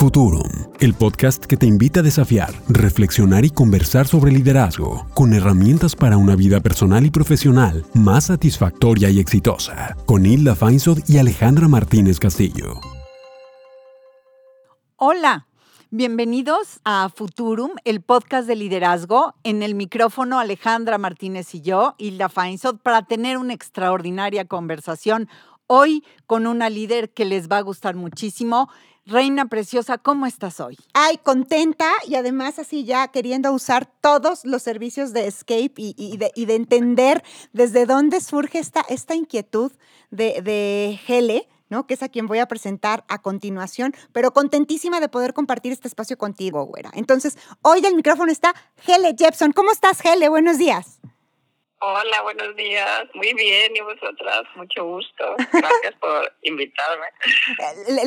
Futurum, el podcast que te invita a desafiar, reflexionar y conversar sobre liderazgo, con herramientas para una vida personal y profesional más satisfactoria y exitosa, con Hilda Feinsod y Alejandra Martínez Castillo. Hola, bienvenidos a Futurum, el podcast de liderazgo. En el micrófono Alejandra Martínez y yo, Hilda Feinsod, para tener una extraordinaria conversación hoy con una líder que les va a gustar muchísimo. Reina preciosa, ¿cómo estás hoy? Ay, contenta y además así ya queriendo usar todos los servicios de Escape y, de, entender desde dónde surge esta, esta inquietud de, de Hele, ¿no? Que es a quien voy a presentar a continuación, pero contentísima de poder compartir este espacio contigo, güera. Entonces, hoy el micrófono está Hele Jepson. ¿Cómo estás, Hele? Buenos días. Hola, buenos días. Muy bien, y vosotras, mucho gusto. Gracias por invitarme.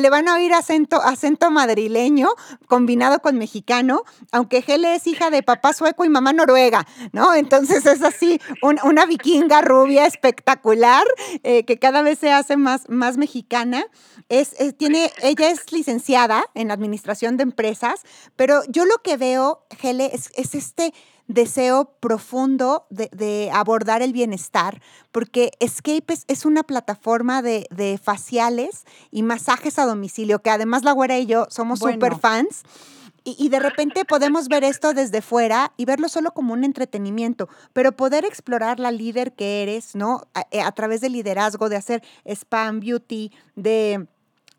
Le, van a oír acento, acento madrileño combinado con mexicano, aunque Hele es hija de papá sueco y mamá noruega, ¿no? Entonces es así, una vikinga rubia espectacular eh, que cada vez se hace más, más mexicana. Es, tiene, ella es licenciada en administración de empresas, pero yo lo que veo, Hele, es, es este deseo profundo de, abordar el bienestar, porque Escape es, una plataforma de, faciales y masajes a domicilio, que además la güera y yo somos súper fans. Y, de repente podemos ver esto desde fuera y verlo solo como un entretenimiento, pero poder explorar la líder que eres, ¿no? A, eh, a través del liderazgo, de hacer spam, beauty, de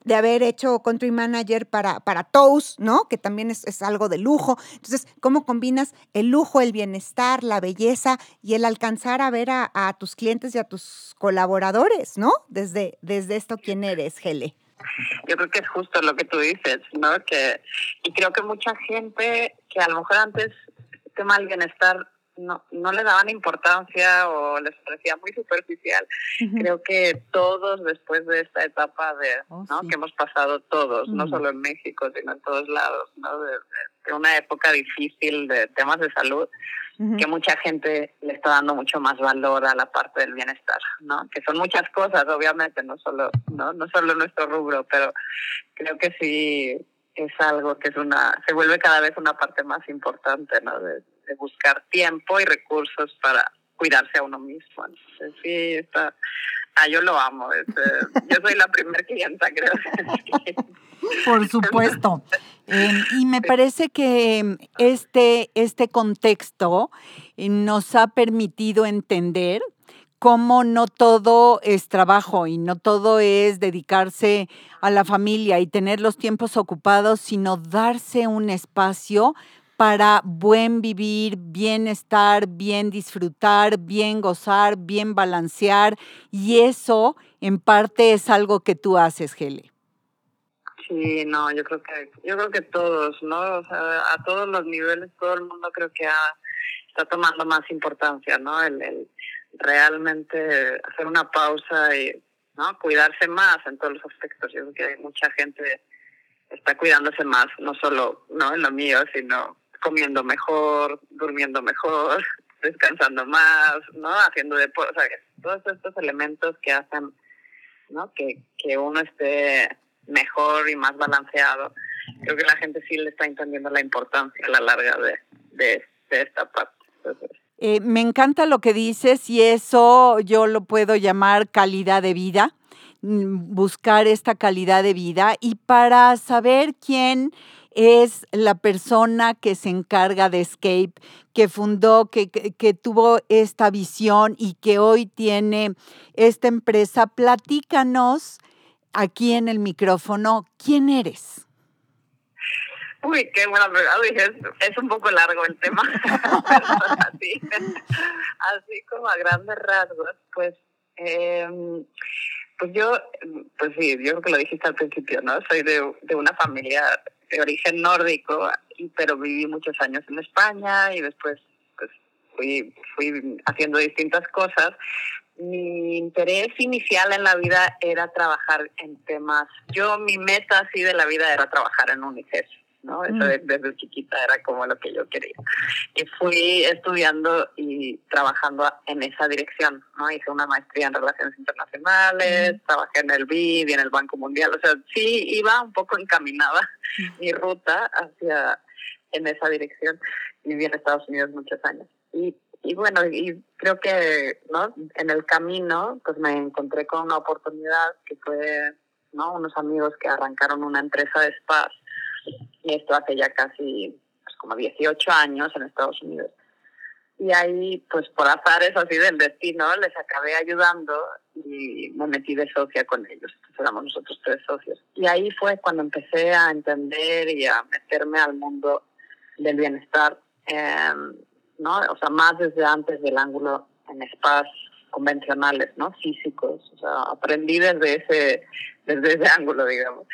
de haber hecho country manager para, para Toast, ¿no? Que también es, algo de lujo. Entonces, ¿cómo combinas el lujo, el bienestar, la belleza y el alcanzar a ver a, tus clientes y a tus colaboradores, ¿no? Desde, desde esto, ¿quién eres, Gele? Yo creo que es justo lo que tú dices, ¿no? Que, y creo que mucha gente que a lo mejor antes tema del bienestar no, no le daban importancia o les parecía muy superficial. Creo que todos después de esta etapa de, oh, ¿no? que hemos pasado todos, no solo en México, sino en todos lados, ¿no? de, una época difícil de temas de salud, que mucha gente le está dando mucho más valor a la parte del bienestar, ¿no? Que son muchas cosas, obviamente, no solo, no, no solo nuestro rubro, pero creo que sí es algo que es una, se vuelve cada vez una parte más importante, ¿no? De, buscar tiempo y recursos para cuidarse a uno mismo. Entonces, sí, está, ah, yo lo amo. Este, yo soy la primera clienta, creo. Por supuesto. Em, y me parece que este, este contexto eh, nos ha permitido entender cómo no todo es trabajo y no todo es dedicarse a la familia y tener los tiempos ocupados, sino darse un espacio para buen vivir, bienestar, bien disfrutar, bien gozar, bien balancear. Y eso en parte es algo que tú haces, Gele. Sí, no, yo creo que, yo creo que todos, ¿no? O sea, a todos los niveles, todo el mundo creo que está tomando más importancia, ¿no? el, realmente hacer una pausa y no cuidarse más en todos los aspectos. Yo creo que hay mucha gente está cuidándose más, no solo no en lo mío, sino comiendo mejor, durmiendo mejor, descansando más, no haciendo deporte, todos estos elementos que hacen ¿no? que, que uno esté mejor y más balanceado. Creo que la gente sí le está entendiendo la importancia a la larga de, de, esta parte. Eh, me encanta lo que dices y eso yo lo puedo llamar calidad de vida, mm, buscar esta calidad de vida y para saber quién es la persona que se encarga de Escape, que fundó, que, que, tuvo esta visión y que hoy tiene esta empresa. Platícanos aquí en el micrófono, ¿quién eres? Uy, qué buena pregunta. Es, un poco largo el tema. así, así como a grandes rasgos, pues, em, pues yo, pues sí, yo creo que lo dijiste al principio, ¿no? Soy de, de una familia de origen nórdico, pero viví muchos años en España y después pues fui, fui haciendo distintas cosas. Mi interés inicial en la vida era trabajar en temas, yo mi meta así de la vida era trabajar en UNICEF ¿no? Eso desde chiquita era como lo que yo quería. Y fui estudiando y trabajando en esa dirección, ¿no? Hice una maestría en Relaciones Internacionales, trabajé en el BID y en el Banco Mundial, o sea, sí iba un poco encaminada mi ruta hacia en esa dirección. Viví en Estados Unidos muchos años. Y, y bueno, y creo que, ¿no? En el camino, pues me encontré con una oportunidad que fue, ¿no? Unos amigos que arrancaron una empresa de spas esto hace ya casi pues, como 18 años en Estados Unidos. Y ahí, pues por azares así del destino, les acabé ayudando y me metí de socia con ellos. Entonces éramos nosotros tres socios. Y ahí fue cuando empecé a entender y a meterme al mundo del bienestar, em, ¿no? O sea, más desde antes del ángulo en spas convencionales, ¿no? Físicos. O sea, aprendí desde ese, desde ese ángulo, digamos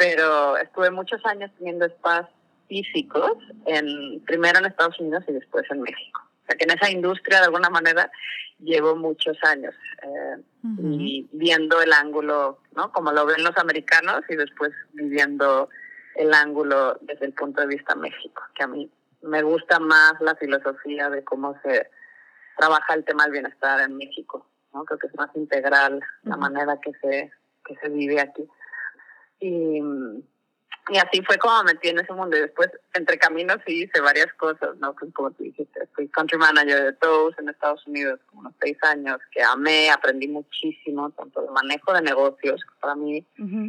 pero estuve muchos años teniendo spas físicos, en, primero en Estados Unidos y después en México. O sea que en esa industria de alguna manera llevo muchos años eh, y viendo el ángulo, ¿no? Como lo ven los americanos y después viviendo el ángulo desde el punto de vista México, que a mí me gusta más la filosofía de cómo se trabaja el tema del bienestar en México, ¿no? Creo que es más integral la manera que se, que se vive aquí. Y, y así fue como me metí en ese mundo. Y después, entre caminos, sí hice varias cosas, ¿no? Pues como tú dijiste, fui country manager de Toast en Estados Unidos, como unos seis años, que amé, aprendí muchísimo, tanto el manejo de negocios, para mí,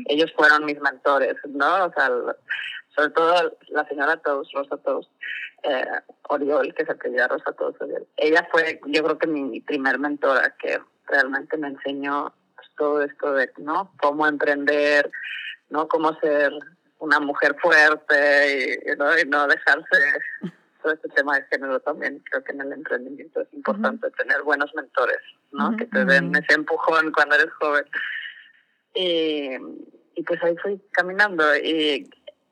ellos fueron mis mentores, ¿no? O sea, sobre todo la señora Toast, Rosa Toast, eh, Oriol, que se apellida Rosa Toast, Oriol. Ella fue, yo creo que mi, primer mentora, que realmente me enseñó pues, todo esto de, ¿no? Cómo emprender, ¿no? Cómo ser una mujer fuerte y, ¿no? y no dejarse todo este tema de género también. Creo que en el emprendimiento es importante tener buenos mentores, ¿no? Que te den ese empujón cuando eres joven. Y, y pues ahí fui caminando y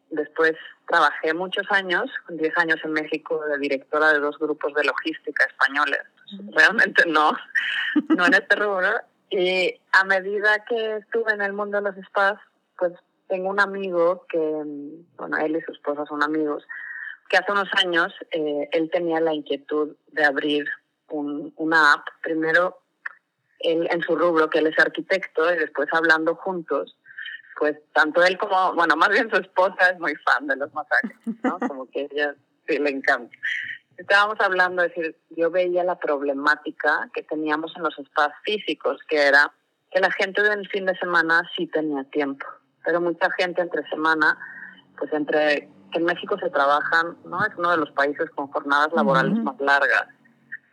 después trabajé muchos años, 10 años en México, de directora de dos grupos de logística españoles. Realmente no, no en este rubro. Y a medida que estuve en el mundo de los spas, pues tengo un amigo que, bueno, él y su esposa son amigos, que hace unos años eh, él tenía la inquietud de abrir un, una app, primero él en su rubro, que él es arquitecto, y después hablando juntos, pues tanto él como, bueno, más bien su esposa es muy fan de los masajes, ¿no? Como que ella sí le encanta. Estábamos hablando, es decir, yo veía la problemática que teníamos en los espacios físicos, que era que la gente del fin de semana sí tenía tiempo pero mucha gente entre semana, pues entre que en México se trabajan, ¿no? Es uno de los países con jornadas laborales más largas.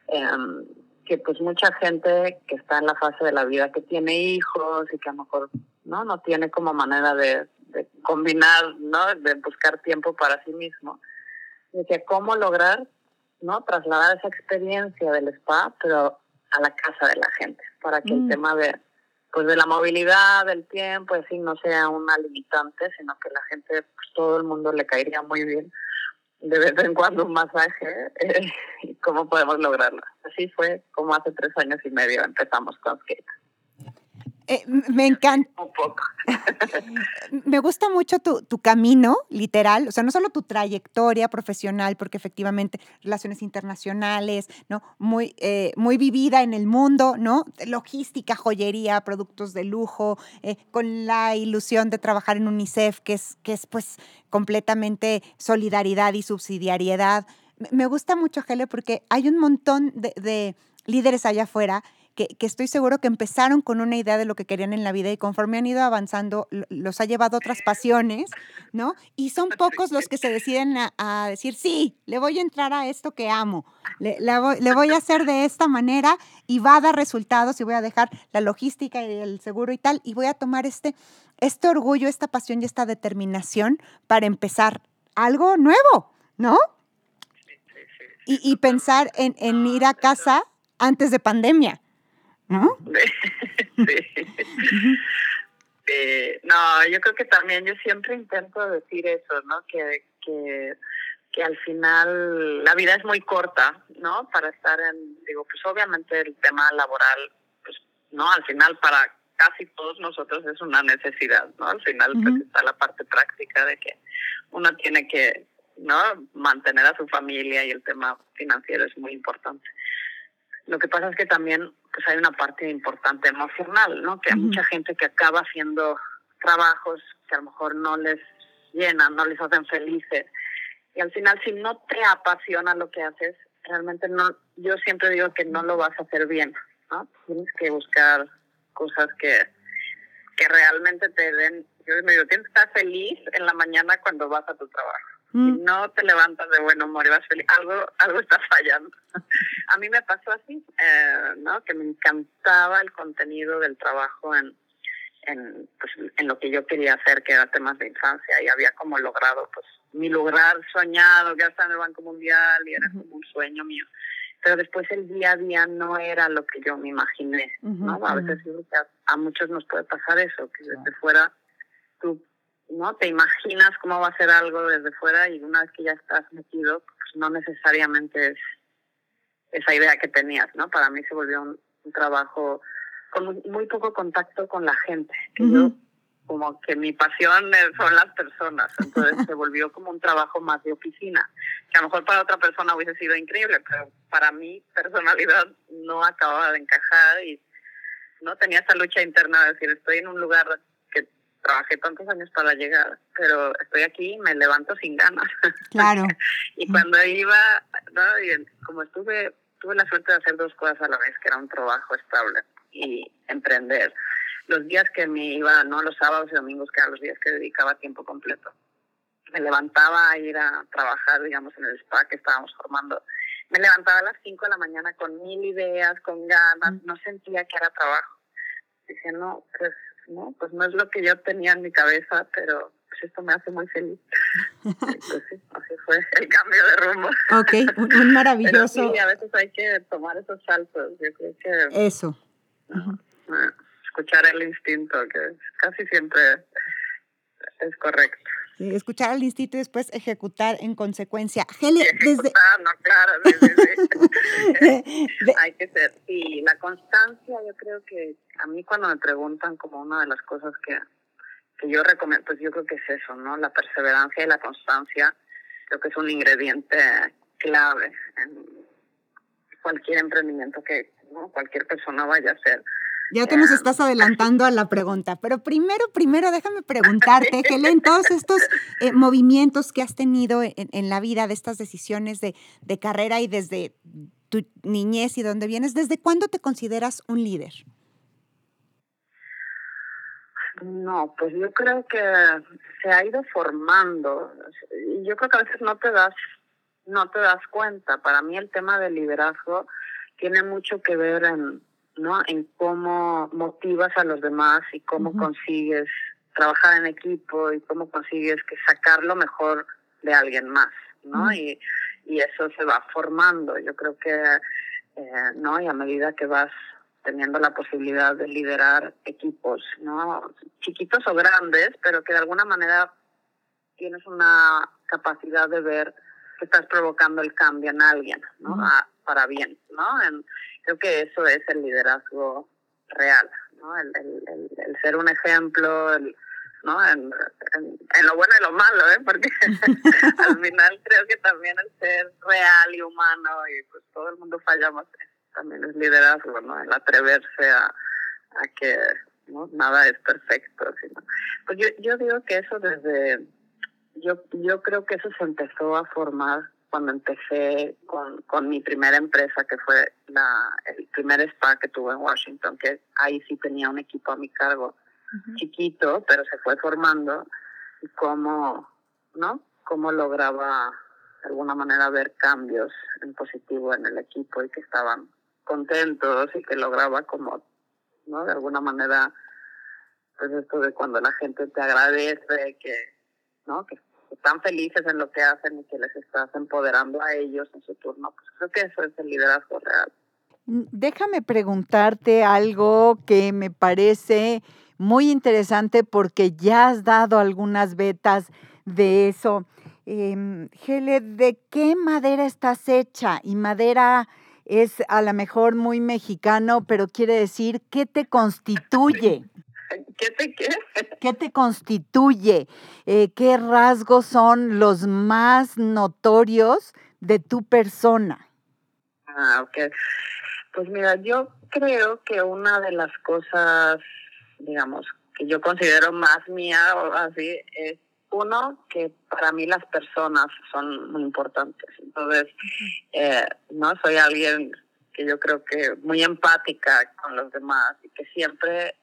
Em, que pues mucha gente que está en la fase de la vida que tiene hijos y que a lo mejor no no tiene como manera de, combinar no de buscar tiempo para sí mismo que cómo lograr no trasladar esa experiencia del spa pero a la casa de la gente para que el mm. tema de pues de la movilidad, del tiempo, así no sea una limitante, sino que la gente, pues todo el mundo le caería muy bien de vez en cuando un masaje eh, cómo podemos lograrlo. Así fue como hace tres años y medio empezamos con Skate. Eh, me encanta. Un poco. me gusta mucho tu, tu, camino, literal, o sea, no solo tu trayectoria profesional, porque efectivamente relaciones internacionales, ¿no? Muy, eh, muy vivida en el mundo, ¿no? Logística, joyería, productos de lujo, eh, con la ilusión de trabajar en UNICEF, que es, que es pues completamente solidaridad y subsidiariedad. Me gusta mucho, Gele, porque hay un montón de, de líderes allá afuera que, estoy seguro que empezaron con una idea de lo que querían en la vida y conforme han ido avanzando los ha llevado a otras pasiones, ¿no? Y son pocos los que se deciden a, decir, sí, le voy a entrar a esto que amo, le, voy, a hacer de esta manera y va a dar resultados y voy a dejar la logística y el seguro y tal y voy a tomar este, este orgullo, esta pasión y esta determinación para empezar algo nuevo, ¿no? Y, y pensar en, en ir a casa antes de pandemia. ¿No? sí. Eh, no, yo creo que también yo siempre intento decir eso, ¿no? Que, que, que al final la vida es muy corta, ¿no? Para estar en, digo, pues obviamente el tema laboral, pues, ¿no? Al final para casi todos nosotros es una necesidad, ¿no? Al final pues, está la parte práctica de que uno tiene que no mantener a su familia y el tema financiero es muy importante. Lo que pasa es que también pues hay una parte importante emocional, ¿no? Que hay mucha gente que acaba haciendo trabajos que a lo mejor no les llenan, no les hacen felices. Y al final, si no te apasiona lo que haces, realmente no, yo siempre digo que no lo vas a hacer bien, ¿no? Tienes que buscar cosas que, que realmente te den, yo digo, tienes que estar feliz en la mañana cuando vas a tu trabajo. Mm. no te levantas de buen humor y vas feliz, algo, algo está fallando. a mí me pasó así, eh, ¿no? Que me encantaba el contenido del trabajo en, en, pues, en lo que yo quería hacer, que era temas de infancia, y había como logrado pues mi lugar soñado, que hasta en el Banco Mundial, y era como un sueño mío. Pero después el día a día no era lo que yo me imaginé, ¿no? A veces a, muchos nos puede pasar eso, que desde fuera tú no te imaginas cómo va a ser algo desde fuera y una vez que ya estás metido, pues no necesariamente es esa idea que tenías, ¿no? Para mí se volvió un trabajo con muy poco contacto con la gente. Que yo, como que mi pasión son las personas, entonces se volvió como un trabajo más de oficina, que a lo mejor para otra persona hubiese sido increíble, pero para mi personalidad no acababa de encajar y no tenía esa lucha interna de decir, estoy en un lugar trabajé tantos años para llegar, pero estoy aquí y me levanto sin ganas. Claro. y cuando iba, ¿no? y como estuve, tuve la suerte de hacer dos cosas a la vez, que era un trabajo estable y emprender. Los días que me iba, no los sábados y domingos, que eran los días que dedicaba tiempo completo. Me levantaba a ir a trabajar, digamos, en el spa que estábamos formando. Me levantaba a las 5 de la mañana con mil ideas, con ganas, no sentía que era trabajo. Dije, no, pues no, pues no es lo que yo tenía en mi cabeza, pero pues esto me hace muy feliz. sí, así fue el cambio de rumbo. Ok, un, maravilloso. Pero sí, a veces hay que tomar esos saltos. Yo creo que. Eso. Escuchar el instinto, que casi siempre es correcto. Escuchar el instinto y después ejecutar en consecuencia. Heli, desde... no, claro, Hay que ser. Y la constancia, yo creo que a mí cuando me preguntan como una de las cosas que, que yo recomiendo, pues yo creo que es eso, ¿no? La perseverancia y la constancia, creo que es un ingrediente clave en cualquier emprendimiento que, cualquier persona vaya a hacer. Ya te nos estás adelantando a la pregunta, pero primero, primero déjame preguntarte, Helen, todos estos eh, movimientos que has tenido en, la vida, de estas decisiones de, de, carrera y desde tu niñez y dónde vienes, ¿desde cuándo te consideras un líder? No, pues yo creo que se ha ido formando. Yo creo que a veces no te das, no te das cuenta. Para mí el tema del liderazgo tiene mucho que ver en, ¿no? en cómo motivas a los demás y cómo consigues trabajar en equipo y cómo consigues que sacar lo mejor de alguien más, ¿no? y, y eso se va formando. Yo creo que, eh, ¿no? Y a medida que vas teniendo la posibilidad de liderar equipos, ¿no? Chiquitos o grandes, pero que de alguna manera tienes una capacidad de ver que estás provocando el cambio en alguien, ¿no? para bien, ¿no? En, creo que eso es el liderazgo real, ¿no? El, el, el, ser un ejemplo, el, ¿no? En, lo bueno y lo malo, ¿eh? Porque al final creo que también el ser real y humano y pues todo el mundo fallamos, también es liderazgo, ¿no? El atreverse a, a que ¿no? nada es perfecto, sino pues yo, yo digo que eso desde yo yo creo que eso se empezó a formar cuando empecé con, con mi primera empresa, que fue la, el primer spa que tuve en Washington, que ahí sí tenía un equipo a mi cargo, chiquito, pero se fue formando, y cómo, ¿no? Cómo lograba de alguna manera ver cambios en positivo en el equipo y que estaban contentos y que lograba como, ¿no? De alguna manera, pues esto de cuando la gente te agradece, que, ¿no? Que están felices en lo que hacen y que les estás empoderando a ellos en su turno. Pues creo que eso es el liderazgo real. Mm, déjame preguntarte algo que me parece muy interesante porque ya has dado algunas vetas de eso. Eh, Gele, ¿de qué madera estás hecha? Y madera es a lo mejor muy mexicano, pero quiere decir, ¿qué te constituye? ¿Qué te qué? ¿Qué te constituye? Eh, ¿Qué rasgos son los más notorios de tu persona? Ah, ok. Pues mira, yo creo que una de las cosas, digamos, que yo considero más mía o así, es uno, que para mí las personas son muy importantes. Entonces, eh, no soy alguien que yo creo que muy empática con los demás y que siempre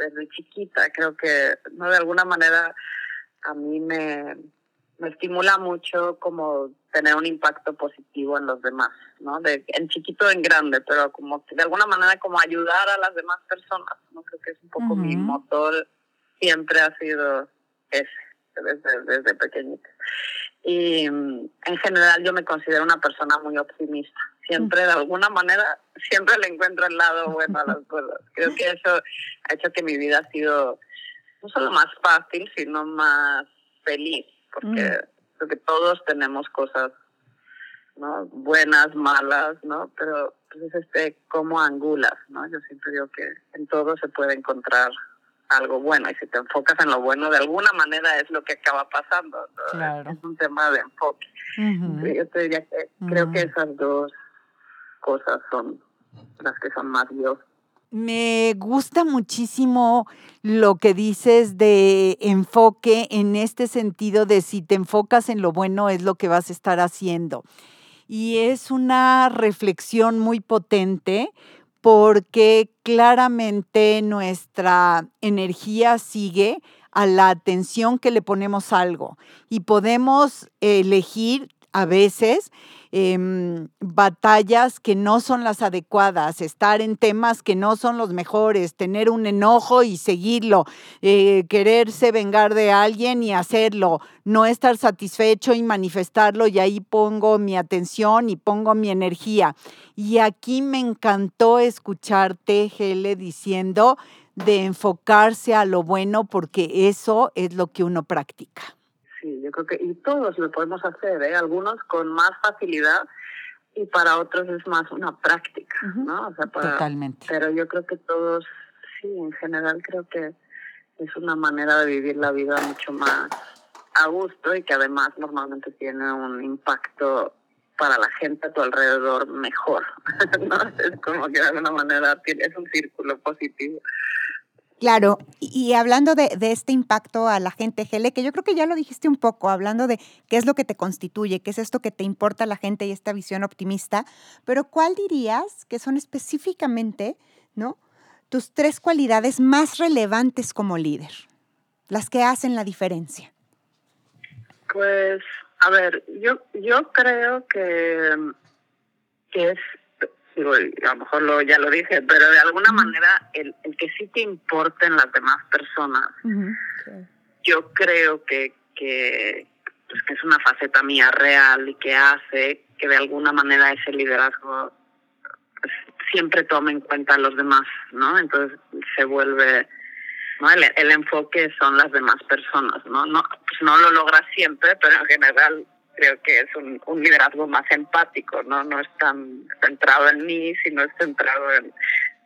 desde chiquita creo que no de alguna manera a mí me, me estimula mucho como tener un impacto positivo en los demás, ¿no? De, en chiquito en grande, pero como de alguna manera como ayudar a las demás personas, ¿no? Creo que es un poco mi motor, siempre ha sido ese, desde, desde pequeñita. Y en general yo me considero una persona muy optimista. Siempre, de alguna manera, siempre le encuentro el lado bueno a las cosas. Creo que eso ha hecho que mi vida ha sido no solo más fácil, sino más feliz, porque creo que todos tenemos cosas ¿no? buenas, malas, ¿no? Pero pues es este como angulas, ¿no? Yo siempre digo que en todo se puede encontrar algo bueno y si te enfocas en lo bueno de alguna manera es lo que acaba pasando es un tema de enfoque yo te diría que creo que esas dos cosas son las que son más Dios me gusta muchísimo lo que dices de enfoque en este sentido de si te enfocas en lo bueno es lo que vas a estar haciendo. Y es una reflexión muy potente porque claramente nuestra energía sigue a la atención que le ponemos algo y podemos elegir a veces em, batallas que no son las adecuadas, estar en temas que no son los mejores, tener un enojo y seguirlo, eh, quererse vengar de alguien y hacerlo, no estar satisfecho y manifestarlo y ahí pongo mi atención y pongo mi energía. Y aquí me encantó escucharte, Gele, diciendo de enfocarse a lo bueno porque eso es lo que uno practica. Sí, yo creo que y todos lo podemos hacer, ¿eh? algunos con más facilidad y para otros es más una práctica, ¿no? O sea, Totalmente. Pero yo creo que todos, sí, en general creo que es una manera de vivir la vida mucho más a gusto y que además normalmente tiene un impacto para la gente a tu alrededor mejor, ¿no? Es como que de alguna manera es un círculo positivo. Claro, y, hablando de, este impacto a la gente, Gele, que yo creo que ya lo dijiste un poco, hablando de qué es lo que te constituye, qué es esto que te importa a la gente y esta visión optimista, pero ¿cuál dirías que son específicamente, ¿no? Tus tres cualidades más relevantes como líder, las que hacen la diferencia. Pues, a ver, yo, yo creo que, que es a lo mejor lo, ya lo dije, pero de alguna manera el, el, que sí te importen las demás personas, yo creo que, que, pues que es una faceta mía real y que hace que de alguna manera ese liderazgo pues, siempre tome en cuenta a los demás, ¿no? Entonces se vuelve... ¿no? El, el, enfoque son las demás personas, ¿no? No, pues no lo logras siempre, pero en general creo que es un, un liderazgo más empático, ¿no? No es tan centrado en mí, sino es centrado en,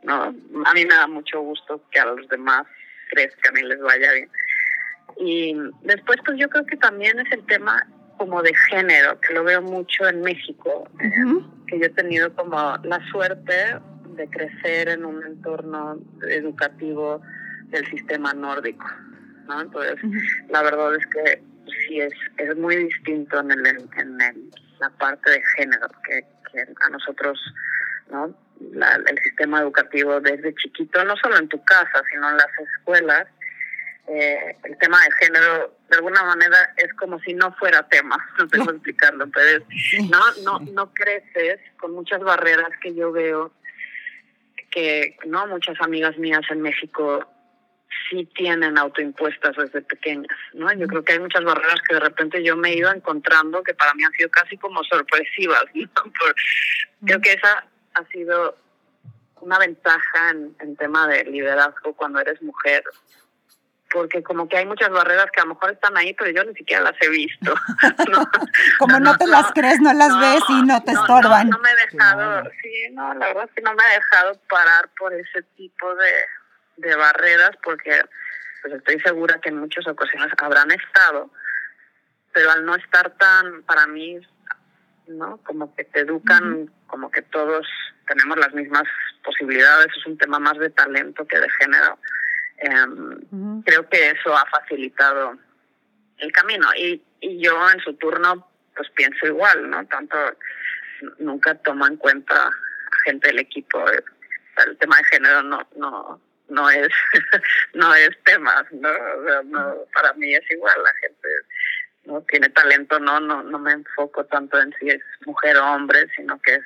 ¿no? A mí me da mucho gusto que a los demás crezcan y les vaya bien. Y después, pues yo creo que también es el tema como de género, que lo veo mucho en México, que yo he tenido como la suerte de crecer en un entorno educativo del sistema nórdico, ¿no? Entonces, la verdad es que sí es, es muy distinto en, el, en el, la parte de género, que, a nosotros, ¿no? el sistema educativo desde chiquito, no solo en tu casa, sino en las escuelas, eh, el tema de género de alguna manera es como si no fuera tema, no estoy explicando, pero no, no, no creces con muchas barreras que yo veo que no muchas amigas mías en México sí tienen autoimpuestas desde pequeñas, ¿no? Yo creo que hay muchas barreras que de repente yo me he ido encontrando que para mí han sido casi como sorpresivas, ¿no? creo que esa ha sido una ventaja en, en tema de liderazgo cuando eres mujer, porque como que hay muchas barreras que a lo mejor están ahí, pero yo ni siquiera las he visto. como no, te las crees, no las ves y no te estorban. No, me he dejado, sí, no, la verdad es que no me he dejado parar por ese tipo de, de barreras porque pues estoy segura que en muchas ocasiones habrán estado, pero al no estar tan, para mí, ¿no? Como que te educan, como que todos tenemos las mismas posibilidades, es un tema más de talento que de género. Em, creo que eso ha facilitado el camino y, y yo en su turno pues pienso igual, ¿no? Tanto nunca tomo en cuenta a gente del equipo. El tema de género no, no, no es no es tema, ¿no? no para mí es igual, la gente no tiene talento, no, no, no me enfoco tanto en si es mujer o hombre, sino que es,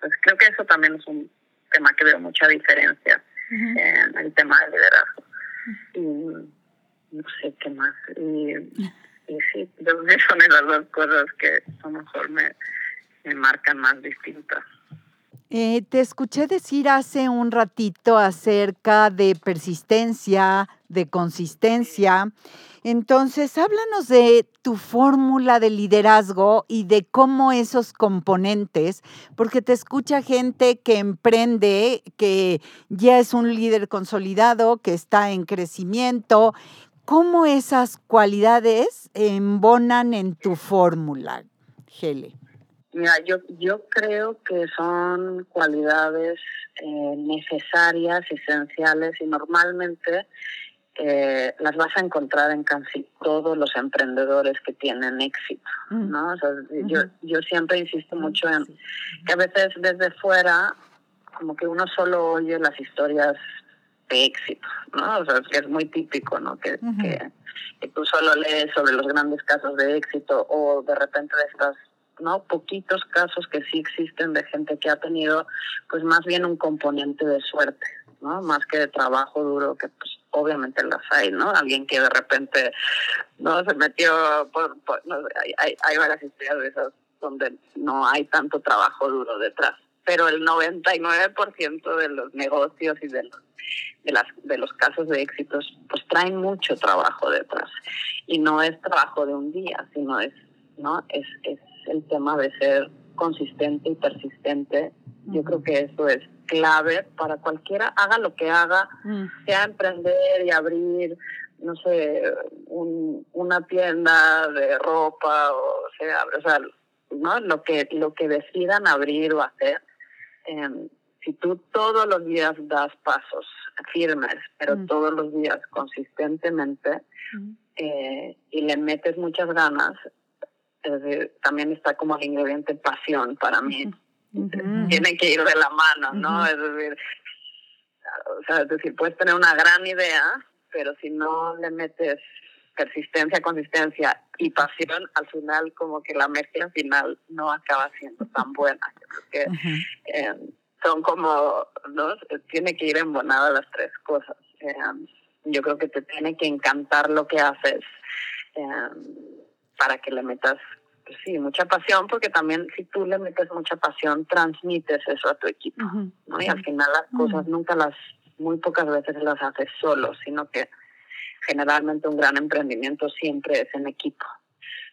pues creo que eso también es un tema que veo mucha diferencia en el tema del liderazgo. Y no sé qué más. Y, y sí, son esas dos cosas que a lo mejor me, me marcan más distintas. Eh, te escuché decir hace un ratito acerca de persistencia, de consistencia. Entonces, háblanos de tu fórmula de liderazgo y de cómo esos componentes, porque te escucha gente que emprende, que ya es un líder consolidado, que está en crecimiento. ¿Cómo esas cualidades embonan en tu fórmula, Gele? Mira, yo, yo creo que son cualidades eh, necesarias, esenciales y normalmente eh, las vas a encontrar en casi todos los emprendedores que tienen éxito, mm. ¿no? yo, yo siempre insisto mucho en que a veces desde fuera como que uno solo oye las historias de éxito, ¿no? O sea, que es muy típico, ¿no? Que, que, que tú solo lees sobre los grandes casos de éxito o de repente de estas ¿no? Poquitos casos que sí existen de gente que ha tenido, pues más bien un componente de suerte, ¿no? Más que de trabajo duro, que pues obviamente las hay, ¿no? Alguien que de repente, ¿no? Se metió por, hay, hay, varias historias de esas donde no hay tanto trabajo duro detrás. Pero el 99% de los negocios y de los, de, las, de los casos de éxitos, pues traen mucho trabajo detrás. Y no es trabajo de un día, sino es, ¿no? Es, es el tema de ser consistente y persistente. Yo creo que eso es clave para cualquiera, haga lo que haga, mm. sea emprender y abrir, no sé, un, una tienda de ropa o sea, o sea, ¿no? Lo que, lo que decidan abrir o hacer. Em, si tú todos los días das pasos firmes, pero mm. todos los días consistentemente, mm. eh, y le metes muchas ganas, también está como el ingrediente pasión para mí. Tiene que ir de la mano, ¿no? Es decir, o sea, es decir, puedes tener una gran idea, pero si no le metes persistencia, consistencia y pasión, al final como que la mezcla final no acaba siendo tan buena. Yo creo que eh, son como, ¿no? Tiene que ir embonada las tres cosas. Eh, yo creo que te tiene que encantar lo que haces. Eh, para que le metas, pues sí, mucha pasión, porque también si tú le metes mucha pasión, transmites eso a tu equipo, ¿no? Y al final las cosas nunca las, muy pocas veces las haces solo, sino que generalmente un gran emprendimiento siempre es en equipo.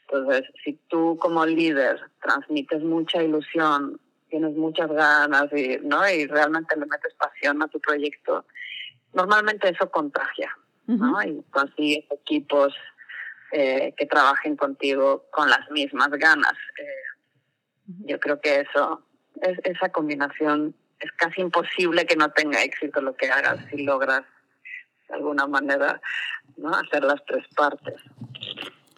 Entonces, si tú como líder transmites mucha ilusión, tienes muchas ganas y, ¿no? y realmente le metes pasión a tu proyecto, normalmente eso contagia, ¿no? Y consigues equipos eh, que trabajen contigo con las mismas ganas. Eh, yo creo que eso, es, esa combinación es casi imposible que no tenga éxito lo que hagas si logras de alguna manera ¿no? hacer las tres partes.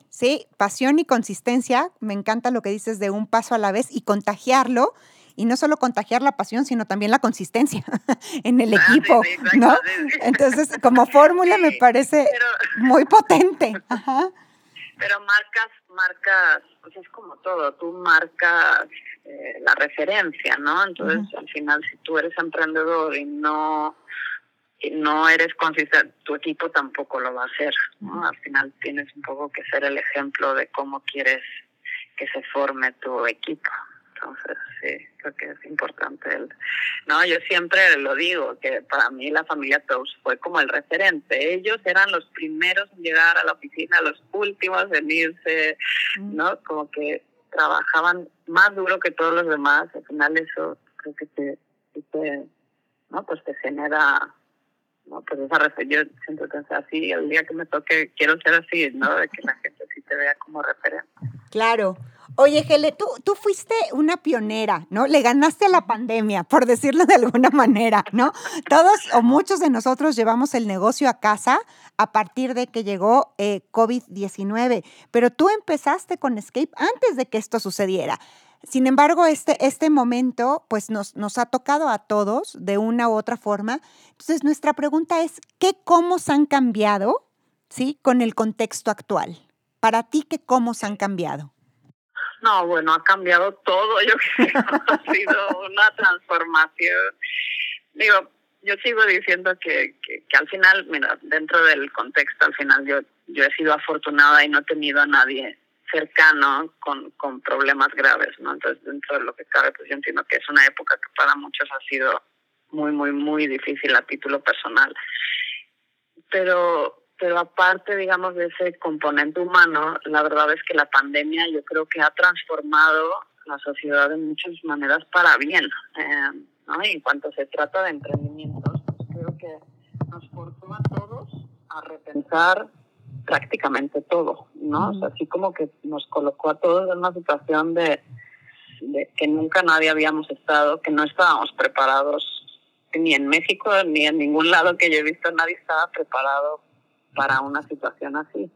Sí, pasión y consistencia. Me encanta lo que dices de un paso a la vez y contagiarlo y no solo contagiar la pasión, sino también la consistencia en el ah, equipo, ¿no? Entonces, como fórmula me parece muy potente. Pero marcas, marcas, pues es como todo, tú marcas eh, la referencia, ¿no? Entonces, al final, si tú eres emprendedor y no y no eres consistente, tu equipo tampoco lo va a hacer, ¿no? Al final tienes un poco que ser el ejemplo de cómo quieres que se forme tu equipo. Entonces, sí, creo que es importante. El, no, yo siempre lo digo, que para mí la familia Toast fue como el referente. Ellos eran los primeros en llegar a la oficina, los últimos en irse, mm. ¿no? Como que trabajaban más duro que todos los demás. Al final eso creo que te, te ¿no? Pues te genera ¿no? Pues esa yo siento que es así, el día que me toque quiero ser así, ¿no? De que la gente sí te vea como referente. Claro. Oye, Gele, tú, tú fuiste una pionera, ¿no? Le ganaste la pandemia, por decirlo de alguna manera, ¿no? Todos o muchos de nosotros llevamos el negocio a casa a partir de que llegó eh, COVID-19, pero tú empezaste con Escape antes de que esto sucediera. Sin embargo, este, este momento pues nos, nos ha tocado a todos de una u otra forma. Entonces, nuestra pregunta es, ¿qué cómo han cambiado ¿sí? con el contexto actual? Para ti, ¿qué cómo han cambiado? No, bueno, ha cambiado todo. Yo creo ha sido una transformación. Digo, yo sigo diciendo que, que, que, al final, mira, dentro del contexto, al final yo, yo he sido afortunada y no he tenido a nadie cercano con, con problemas graves, ¿no? Entonces, dentro de lo que cabe, pues yo entiendo que es una época que para muchos ha sido muy, muy, muy difícil a título personal. Pero, pero aparte, digamos, de ese componente humano, la verdad es que la pandemia yo creo que ha transformado la sociedad de muchas maneras para bien. Eh, ¿no? Y en cuanto se trata de emprendimientos, pues creo que nos forzó a todos a repensar prácticamente todo, ¿no? O sea, así como que nos colocó a todos en una situación de, de que nunca nadie habíamos estado, que no estábamos preparados ni en México ni en ningún lado que yo he visto, nadie estaba preparado para una situación así.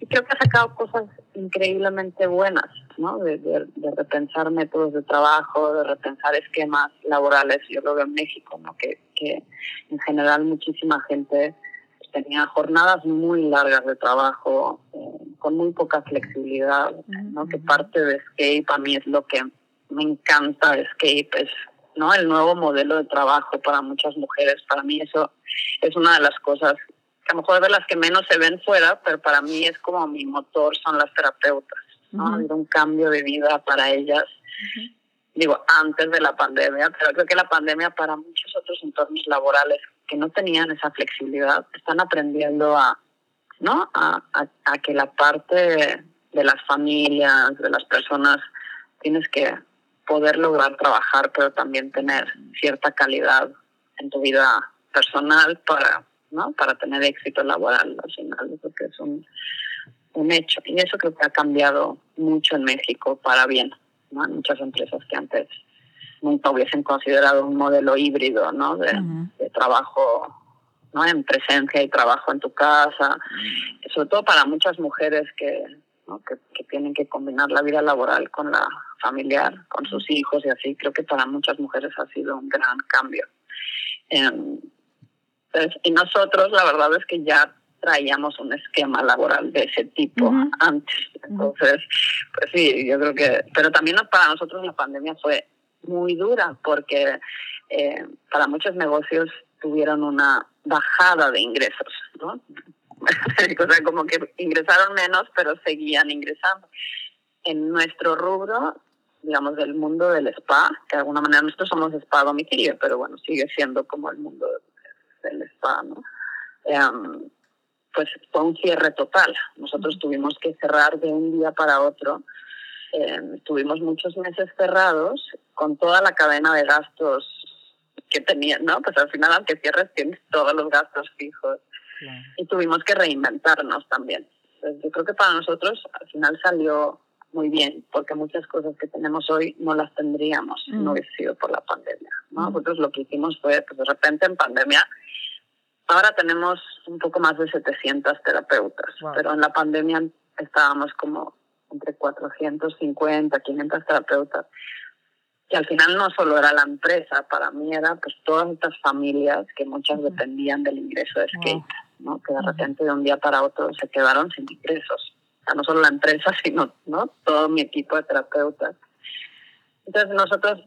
Y creo que ha sacado cosas increíblemente buenas, ¿no? De, de, repensar métodos de trabajo, de repensar esquemas laborales. Yo lo veo en México, ¿no? Que, que en general muchísima gente tenía jornadas muy largas de trabajo, eh, con muy poca flexibilidad, ¿no? Que parte de Escape a mí es lo que me encanta de Escape, es ¿no? el nuevo modelo de trabajo para muchas mujeres. Para mí eso es una de las cosas a lo mejor de las que menos se ven fuera, pero para mí es como mi motor, son las terapeutas, ¿no? Uh un cambio de vida para ellas. Digo, antes de la pandemia, pero creo que la pandemia para muchos otros entornos laborales que no tenían esa flexibilidad, están aprendiendo a, ¿no? A, a, que la parte de las familias, de las personas, tienes que poder lograr trabajar, pero también tener cierta calidad en tu vida personal para ¿no? Para tener éxito laboral al final, eso que es un, un hecho. Y eso creo que ha cambiado mucho en México para bien, ¿no? muchas empresas que antes nunca hubiesen considerado un modelo híbrido, ¿no? De, de trabajo, ¿no? En presencia y trabajo en tu casa, sobre todo para muchas mujeres que, ¿no? que, que tienen que combinar la vida laboral con la familiar, con sus hijos y así. Creo que para muchas mujeres ha sido un gran cambio. Eh, y nosotros la verdad es que ya traíamos un esquema laboral de ese tipo antes. Entonces, pues sí, yo creo que, pero también para nosotros la pandemia fue muy dura porque eh, para muchos negocios tuvieron una bajada de ingresos, ¿no? o sea, como que ingresaron menos, pero seguían ingresando. En nuestro rubro, digamos, del mundo del spa, que de alguna manera nosotros somos spa domicilio, pero bueno, sigue siendo como el mundo del spa, ¿no? Em, pues fue un cierre total. Nosotros tuvimos que cerrar de un día para otro. Eh, estuvimos muchos meses cerrados con toda la cadena de gastos que tenían, ¿no? Pues al final, aunque cierres, tienes todos los gastos fijos. Y tuvimos que reinventarnos también. Entonces, yo creo que para nosotros al final salió muy bien, porque muchas cosas que tenemos hoy no las tendríamos si no mm. hubiese sido por la pandemia. ¿no? Nosotros lo que hicimos fue, pues de repente en pandemia, ahora tenemos un poco más de 700 terapeutas, pero en la pandemia estábamos como entre 450, 500 terapeutas. Y al final no solo era la empresa, para mí era pues todas estas familias que muchas dependían del ingreso de skate, ¿no? que de repente de un día para otro se quedaron sin ingresos no solo la empresa, sino ¿no? todo mi equipo de terapeutas. Entonces nosotros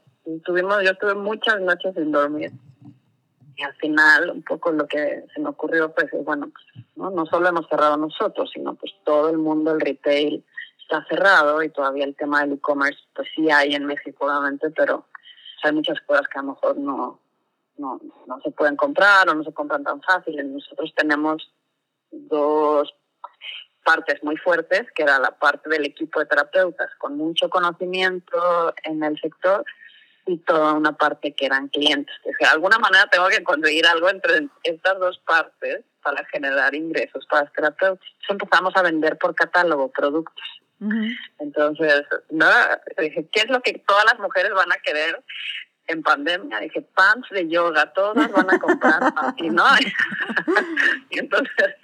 tuvimos, yo tuve muchas noches sin dormir. Y al final, un poco lo que se me ocurrió, pues, bueno, pues, ¿no? no solo hemos cerrado nosotros, sino pues todo el mundo del retail está cerrado y todavía el tema del e-commerce, pues sí hay en México, obviamente, pero hay muchas cosas que a lo mejor no, no, no se pueden comprar o no se compran tan fácil. Nosotros tenemos dos partes muy fuertes, que era la parte del equipo de terapeutas con mucho conocimiento en el sector y toda una parte que eran clientes. de alguna manera tengo que conseguir algo entre estas dos partes para generar ingresos para los terapeutas. empezamos a vender por catálogo productos. Entonces, ¿no? dije, ¿qué es lo que todas las mujeres van a querer en pandemia? Dije, pants de yoga, todas van a comprar. y no. y entonces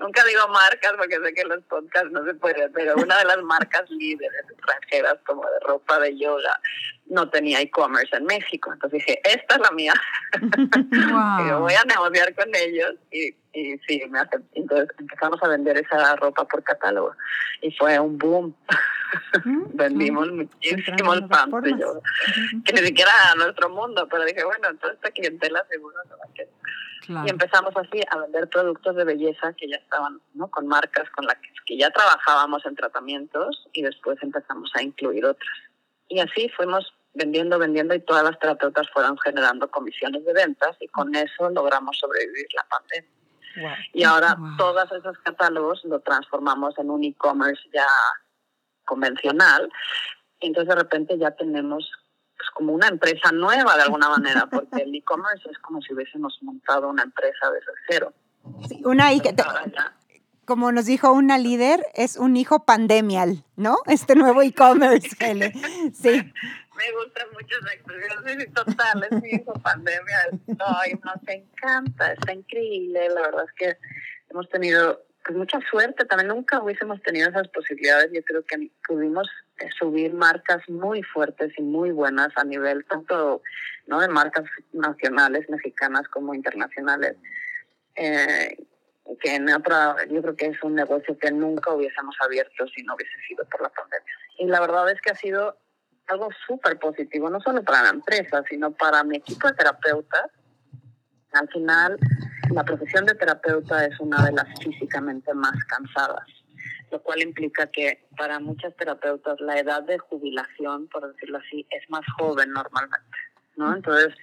nunca digo marcas porque sé que los podcasts no se pueden, pero una de las marcas líderes extranjeras como de ropa de yoga no tenía e-commerce en México. Entonces dije, esta es la mía. Wow. voy a negociar con ellos y, y sí, me hace, entonces empezamos a vender esa ropa por catálogo y fue un boom. Mm, Vendimos muchísimos pants de yoga, que ni siquiera a nuestro mundo, pero dije, bueno, toda esta clientela seguro no va a quedar. Y empezamos así a vender productos de belleza que ya estaban ¿no? con marcas con las que, ya trabajábamos en tratamientos y después empezamos a incluir otras. Y así fuimos vendiendo, vendiendo y todas las terapeutas fueron generando comisiones de ventas y con eso logramos sobrevivir la pandemia. Y ahora todos esos catálogos lo transformamos en un e-commerce ya convencional. Entonces de repente ya tenemos pues como una empresa nueva de alguna manera, porque el e-commerce es como si hubiésemos montado una empresa desde cero. Sí, una y que como nos dijo una líder, es un hijo pandemial, ¿no? Este nuevo e-commerce, Sí. Me gusta mucho esa expresión, total, es mi hijo pandemial. Ay, nos encanta, está increíble, la verdad es que hemos tenido pues mucha suerte, también nunca hubiésemos tenido esas posibilidades, yo creo que pudimos eh, subir marcas muy fuertes y muy buenas a nivel tanto no de marcas nacionales mexicanas como internacionales. Eh, que en otra, yo creo que es un negocio que nunca hubiésemos abierto si no hubiese sido por la pandemia. Y la verdad es que ha sido algo súper positivo no solo para la empresa sino para mi equipo de terapeutas. Al final la profesión de terapeuta es una de las físicamente más cansadas lo cual implica que para muchas terapeutas la edad de jubilación, por decirlo así, es más joven normalmente. ¿no? Entonces,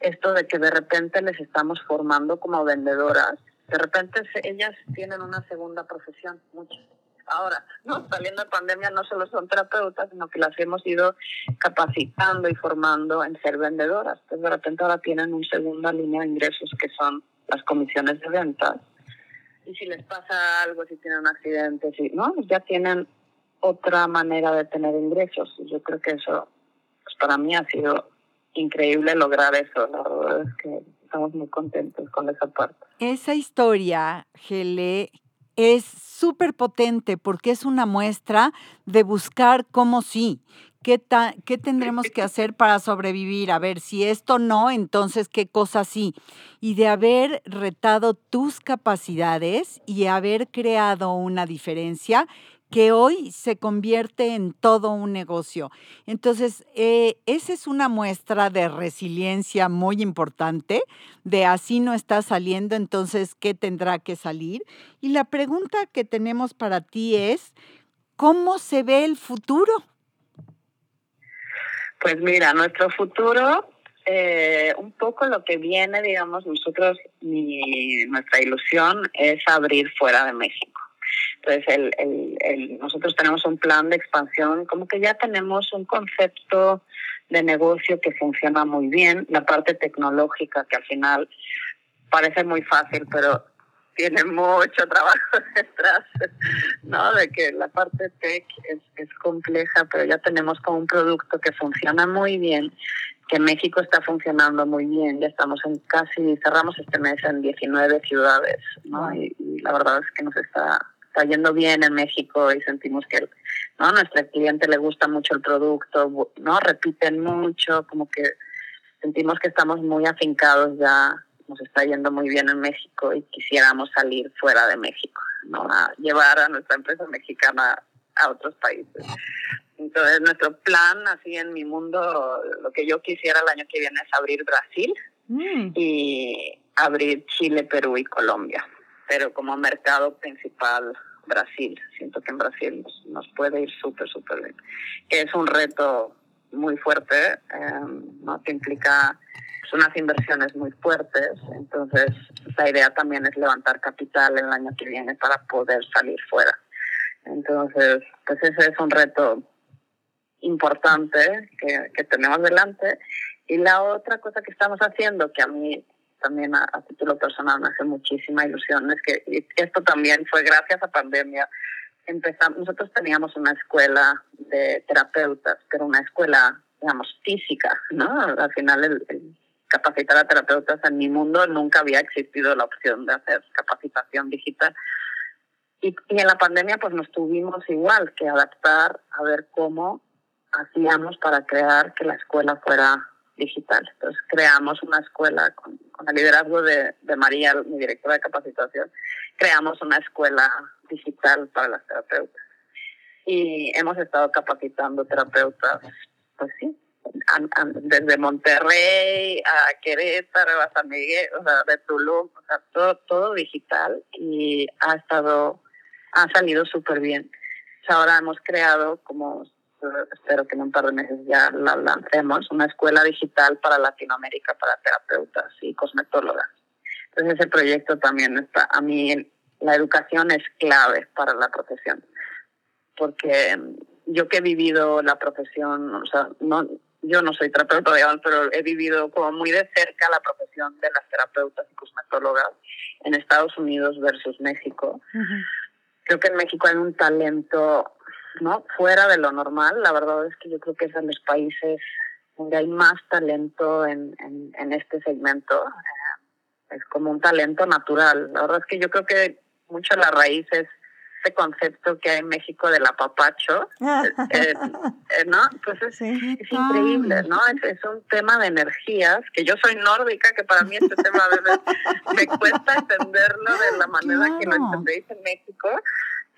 esto de que de repente les estamos formando como vendedoras, de repente ellas tienen una segunda profesión, muchas. Ahora, no saliendo de pandemia no solo son terapeutas, sino que las hemos ido capacitando y formando en ser vendedoras. Entonces, de repente ahora tienen una segunda línea de ingresos que son las comisiones de ventas y si les pasa algo, si tienen un accidente, si, ¿no? Ya tienen otra manera de tener ingresos. Yo creo que eso, pues para mí ha sido increíble lograr eso. La verdad es que estamos muy contentos con esa parte. Esa historia, Gele, es súper potente porque es una muestra de buscar cómo sí, ¿Qué, ¿Qué tendremos que hacer para sobrevivir? A ver, si esto no, entonces qué cosa sí. Y de haber retado tus capacidades y haber creado una diferencia que hoy se convierte en todo un negocio. Entonces, eh, esa es una muestra de resiliencia muy importante, de así no está saliendo, entonces, ¿qué tendrá que salir? Y la pregunta que tenemos para ti es, ¿cómo se ve el futuro? Pues mira, nuestro futuro, eh, un poco lo que viene, digamos, nosotros, mi, nuestra ilusión es abrir fuera de México. Entonces, el, el, el, nosotros tenemos un plan de expansión, como que ya tenemos un concepto de negocio que funciona muy bien, la parte tecnológica que al final parece muy fácil, pero tiene mucho trabajo detrás, ¿no? De que la parte tech es, es compleja, pero ya tenemos como un producto que funciona muy bien, que México está funcionando muy bien, ya estamos en casi, cerramos este mes en 19 ciudades, ¿no? Y, la verdad es que nos está, está yendo bien en México y sentimos que ¿no? a nuestro cliente le gusta mucho el producto, ¿no? Repiten mucho, como que sentimos que estamos muy afincados ya nos está yendo muy bien en México y quisiéramos salir fuera de México, ¿no? A llevar a nuestra empresa mexicana a otros países. Entonces, nuestro plan, así en mi mundo, lo que yo quisiera el año que viene es abrir Brasil mm. y abrir Chile, Perú y Colombia. Pero como mercado principal, Brasil. Siento que en Brasil nos, puede ir súper, súper bien. Que es un reto muy fuerte, eh, ¿no? Que implica unas inversiones muy fuertes, entonces la idea también es levantar capital el año que viene para poder salir fuera. Entonces, pues ese es un reto importante que, que tenemos delante. Y la otra cosa que estamos haciendo, que a mí también a, título personal me hace muchísima ilusión, es que esto también fue gracias a pandemia. Empezamos, nosotros teníamos una escuela de terapeutas, pero una escuela, digamos, física, ¿no? Al final el, capacitar a terapeutas en mi mundo nunca había existido la opción de hacer capacitación digital. Y, y en la pandemia pues nos tuvimos igual que adaptar a ver cómo hacíamos para crear que la escuela fuera digital. Entonces creamos una escuela con, el liderazgo de, de, María, mi directora de capacitación, creamos una escuela digital para las terapeutas. Y hemos estado capacitando terapeutas, pues sí, desde Monterrey a Querétaro, a San Miguel, o sea, de Tulum, o sea, todo, todo digital y ha estado, ha salido súper bien. ahora hemos creado como espero que en un par de meses ya la lancemos, una escuela digital para Latinoamérica para terapeutas y cosmetólogas. Entonces ese proyecto también está, a mí la educación es clave para la profesión, porque yo que he vivido la profesión, o sea, no, yo no soy terapeuta, pero he vivido como muy de cerca la profesión de las terapeutas y cosmetólogas en Estados Unidos versus México. Creo que en México hay un talento ¿no? Fuera de lo normal, la verdad es que yo creo que es de los países donde hay más talento en, en, este segmento. Eh, es como un talento natural. La verdad es que yo creo que mucho la raíz es este concepto que hay en México del apapacho, eh, eh, ¿no? Pues es, increíble, ¿no? Es, un tema de energías, que yo soy nórdica, que para mí este tema me, me cuesta entenderlo de la manera que lo entendéis en México,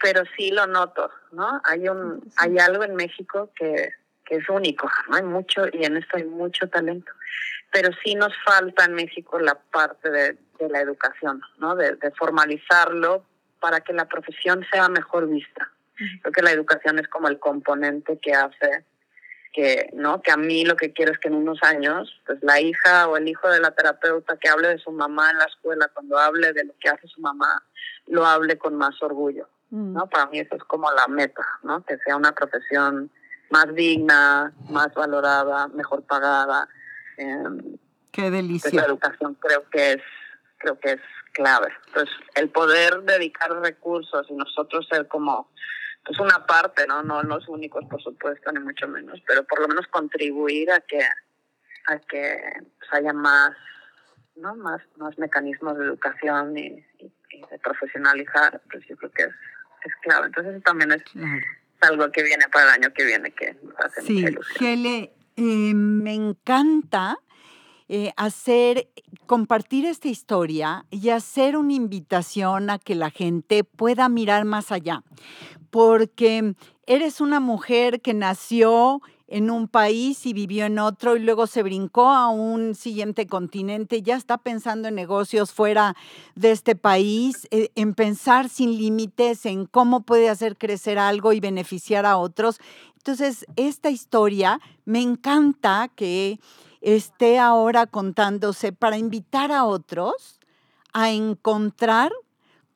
pero sí lo noto, ¿no? Hay un hay algo en México que, que es único, ¿no? Hay mucho y en esto hay mucho talento, pero sí nos falta en México la parte de, de la educación, ¿no? De, de, formalizarlo para que la profesión sea mejor vista. Creo que la educación es como el componente que hace que, ¿no? Que a mí lo que quiero es que en unos años, pues la hija o el hijo de la terapeuta que hable de su mamá en la escuela, cuando hable de lo que hace su mamá, lo hable con más orgullo. ¿no? Mm. Para mí eso es como la meta, ¿no? Que sea una profesión más digna, más valorada, mejor pagada. Eh, Qué delicia. la educación creo que es creo que es clave. Pues el poder dedicar recursos y nosotros ser como pues una parte, ¿no? No los únicos, por supuesto, ni mucho menos, pero por lo menos contribuir a que a que pues, haya más, ¿no? Más más mecanismos de educación y, y de profesionalizar, pues yo creo que es es clave. Entonces también es algo que viene para el año que viene que nos hace sí, mucha ilusión. Gele, eh, me encanta eh, hacer, compartir esta historia y hacer una invitación a que la gente pueda mirar más allá, porque eres una mujer que nació en un país y vivió en otro y luego se brincó a un siguiente continente, ya está pensando en negocios fuera de este país, eh, en pensar sin límites, en cómo puede hacer crecer algo y beneficiar a otros. Entonces, esta historia me encanta que esté ahora contándose para invitar a otros a encontrar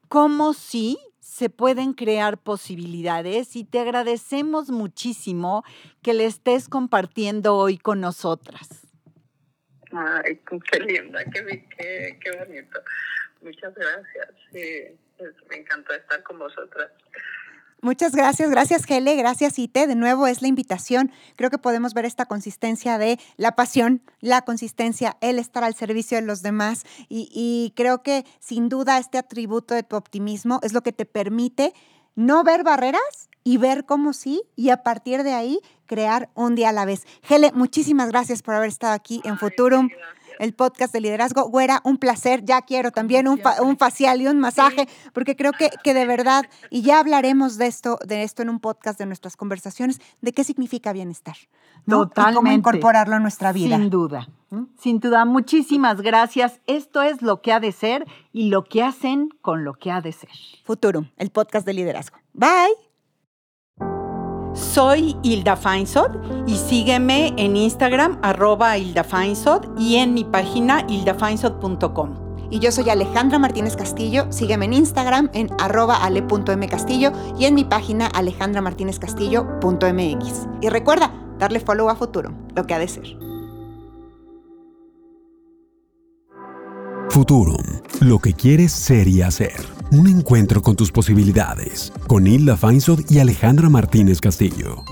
cómo sí se pueden crear posibilidades y te agradecemos muchísimo que le estés compartiendo hoy con nosotras. Ay, qué linda, qué, qué, bonito. Muchas gracias. Sí, me encantó estar con vosotras. Muchas gracias, gracias Gele, gracias Ite. De nuevo es la invitación. Creo que podemos ver esta consistencia de la pasión, la consistencia, el estar al servicio de los demás y, y creo que sin duda este atributo de tu optimismo es lo que te permite no ver barreras y ver cómo sí y a partir de ahí crear un día a la vez. Gele, muchísimas gracias por haber estado aquí en Futurum el podcast de liderazgo. Güera, un placer. Ya quiero también un, un facial y un masaje, porque creo que, que de verdad, y ya hablaremos de esto, de esto en un podcast de nuestras conversaciones, de qué significa bienestar. Totalmente. cómo incorporarlo a nuestra vida. Sin duda. ¿Mm? Sin duda, muchísimas gracias. Esto es lo que ha de ser y lo que hacen con lo que ha de ser. Futurum, el podcast de liderazgo. Bye. Soy Hilda Feinsod y sígueme en Instagram arroba Hilda Feinsod y en mi página hildafeinsod.com. Y yo soy Alejandra Martínez Castillo. Sígueme en Instagram en arroba ale.mcastillo y en mi página alejandramartinezcastillo.mx. Y recuerda, darle follow a futuro, lo que ha de ser. Futurum, lo que quieres ser y hacer. Un encuentro con tus posibilidades. Con Hilda Feinsod y Alejandra Martínez Castillo.